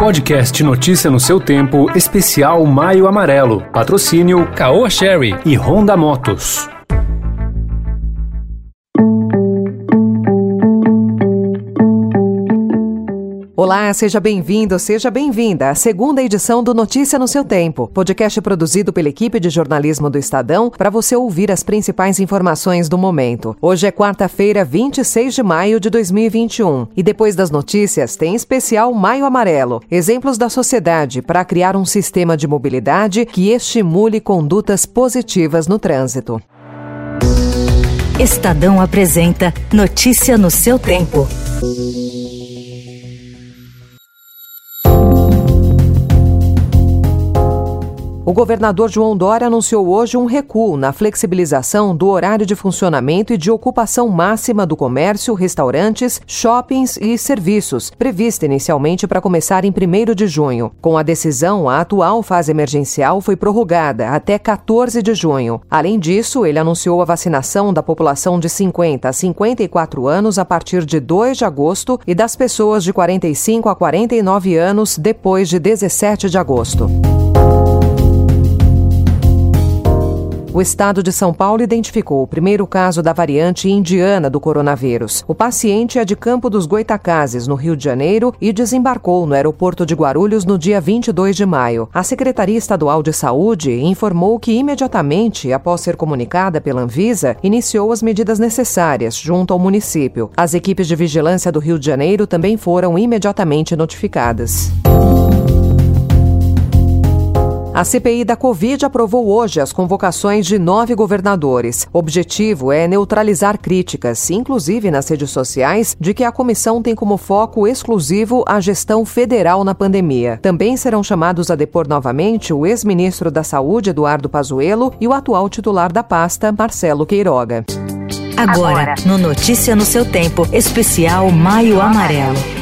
Podcast Notícia no seu tempo, especial Maio Amarelo. Patrocínio Caoa Sherry e Honda Motos. Olá, seja bem-vindo, seja bem-vinda à segunda edição do Notícia no seu Tempo, podcast produzido pela equipe de jornalismo do Estadão para você ouvir as principais informações do momento. Hoje é quarta-feira, 26 de maio de 2021 e depois das notícias tem especial Maio Amarelo, exemplos da sociedade para criar um sistema de mobilidade que estimule condutas positivas no trânsito. Estadão apresenta Notícia no seu tempo. O governador João Dória anunciou hoje um recuo na flexibilização do horário de funcionamento e de ocupação máxima do comércio, restaurantes, shoppings e serviços, prevista inicialmente para começar em 1 de junho. Com a decisão, a atual fase emergencial foi prorrogada até 14 de junho. Além disso, ele anunciou a vacinação da população de 50 a 54 anos a partir de 2 de agosto e das pessoas de 45 a 49 anos depois de 17 de agosto. O estado de São Paulo identificou o primeiro caso da variante indiana do coronavírus. O paciente é de Campo dos Goitacazes, no Rio de Janeiro, e desembarcou no aeroporto de Guarulhos no dia 22 de maio. A Secretaria Estadual de Saúde informou que imediatamente, após ser comunicada pela Anvisa, iniciou as medidas necessárias junto ao município. As equipes de vigilância do Rio de Janeiro também foram imediatamente notificadas. A CPI da Covid aprovou hoje as convocações de nove governadores. O objetivo é neutralizar críticas, inclusive nas redes sociais, de que a comissão tem como foco exclusivo a gestão federal na pandemia. Também serão chamados a depor novamente o ex-ministro da Saúde, Eduardo Pazuello, e o atual titular da pasta, Marcelo Queiroga. Agora, no Notícia no seu tempo, especial Maio Amarelo.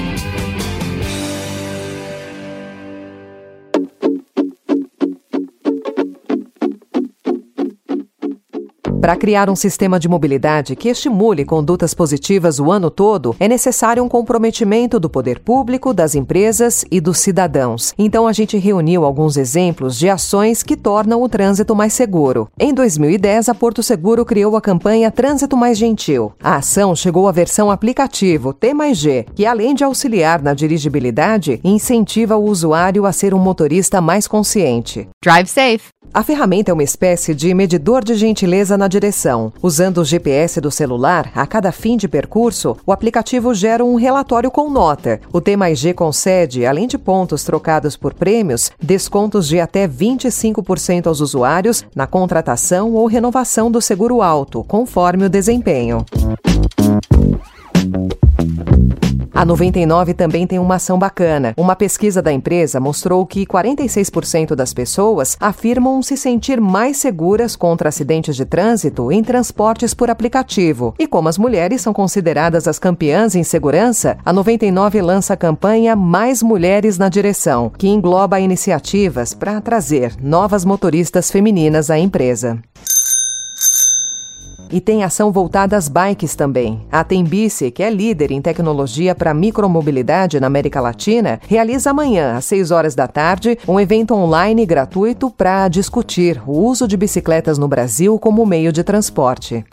Para criar um sistema de mobilidade que estimule condutas positivas o ano todo, é necessário um comprometimento do poder público, das empresas e dos cidadãos. Então a gente reuniu alguns exemplos de ações que tornam o trânsito mais seguro. Em 2010, a Porto Seguro criou a campanha Trânsito Mais Gentil. A ação chegou à versão aplicativo T mais G, que além de auxiliar na dirigibilidade, incentiva o usuário a ser um motorista mais consciente. Drive safe. A ferramenta é uma espécie de medidor de gentileza na direção. Usando o GPS do celular, a cada fim de percurso, o aplicativo gera um relatório com nota. O T concede, além de pontos trocados por prêmios, descontos de até 25% aos usuários na contratação ou renovação do seguro alto, conforme o desempenho. A 99 também tem uma ação bacana. Uma pesquisa da empresa mostrou que 46% das pessoas afirmam se sentir mais seguras contra acidentes de trânsito em transportes por aplicativo. E como as mulheres são consideradas as campeãs em segurança, a 99 lança a campanha Mais Mulheres na Direção, que engloba iniciativas para trazer novas motoristas femininas à empresa. E tem ação voltada às bikes também. A Tembice, que é líder em tecnologia para micromobilidade na América Latina, realiza amanhã, às 6 horas da tarde, um evento online gratuito para discutir o uso de bicicletas no Brasil como meio de transporte.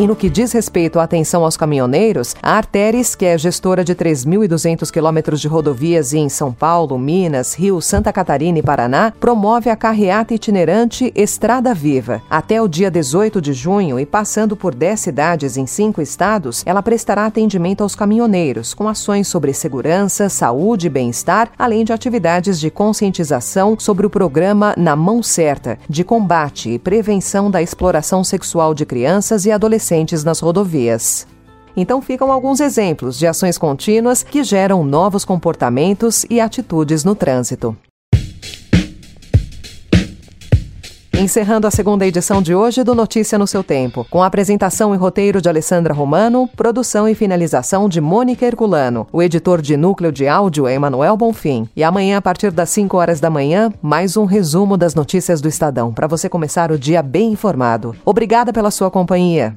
E no que diz respeito à atenção aos caminhoneiros, a Arteres, que é gestora de 3.200 quilômetros de rodovias em São Paulo, Minas, Rio, Santa Catarina e Paraná, promove a carreata itinerante Estrada Viva. Até o dia 18 de junho e passando por 10 cidades em cinco estados, ela prestará atendimento aos caminhoneiros, com ações sobre segurança, saúde e bem-estar, além de atividades de conscientização sobre o programa Na Mão Certa, de combate e prevenção da exploração sexual de crianças e adolescentes adolescentes nas rodovias. Então ficam alguns exemplos de ações contínuas que geram novos comportamentos e atitudes no trânsito. Encerrando a segunda edição de hoje do Notícia no seu Tempo, com a apresentação e roteiro de Alessandra Romano, produção e finalização de Mônica Herculano. O editor de núcleo de áudio é Emanuel Bonfim. E amanhã, a partir das 5 horas da manhã, mais um resumo das notícias do Estadão, para você começar o dia bem informado. Obrigada pela sua companhia.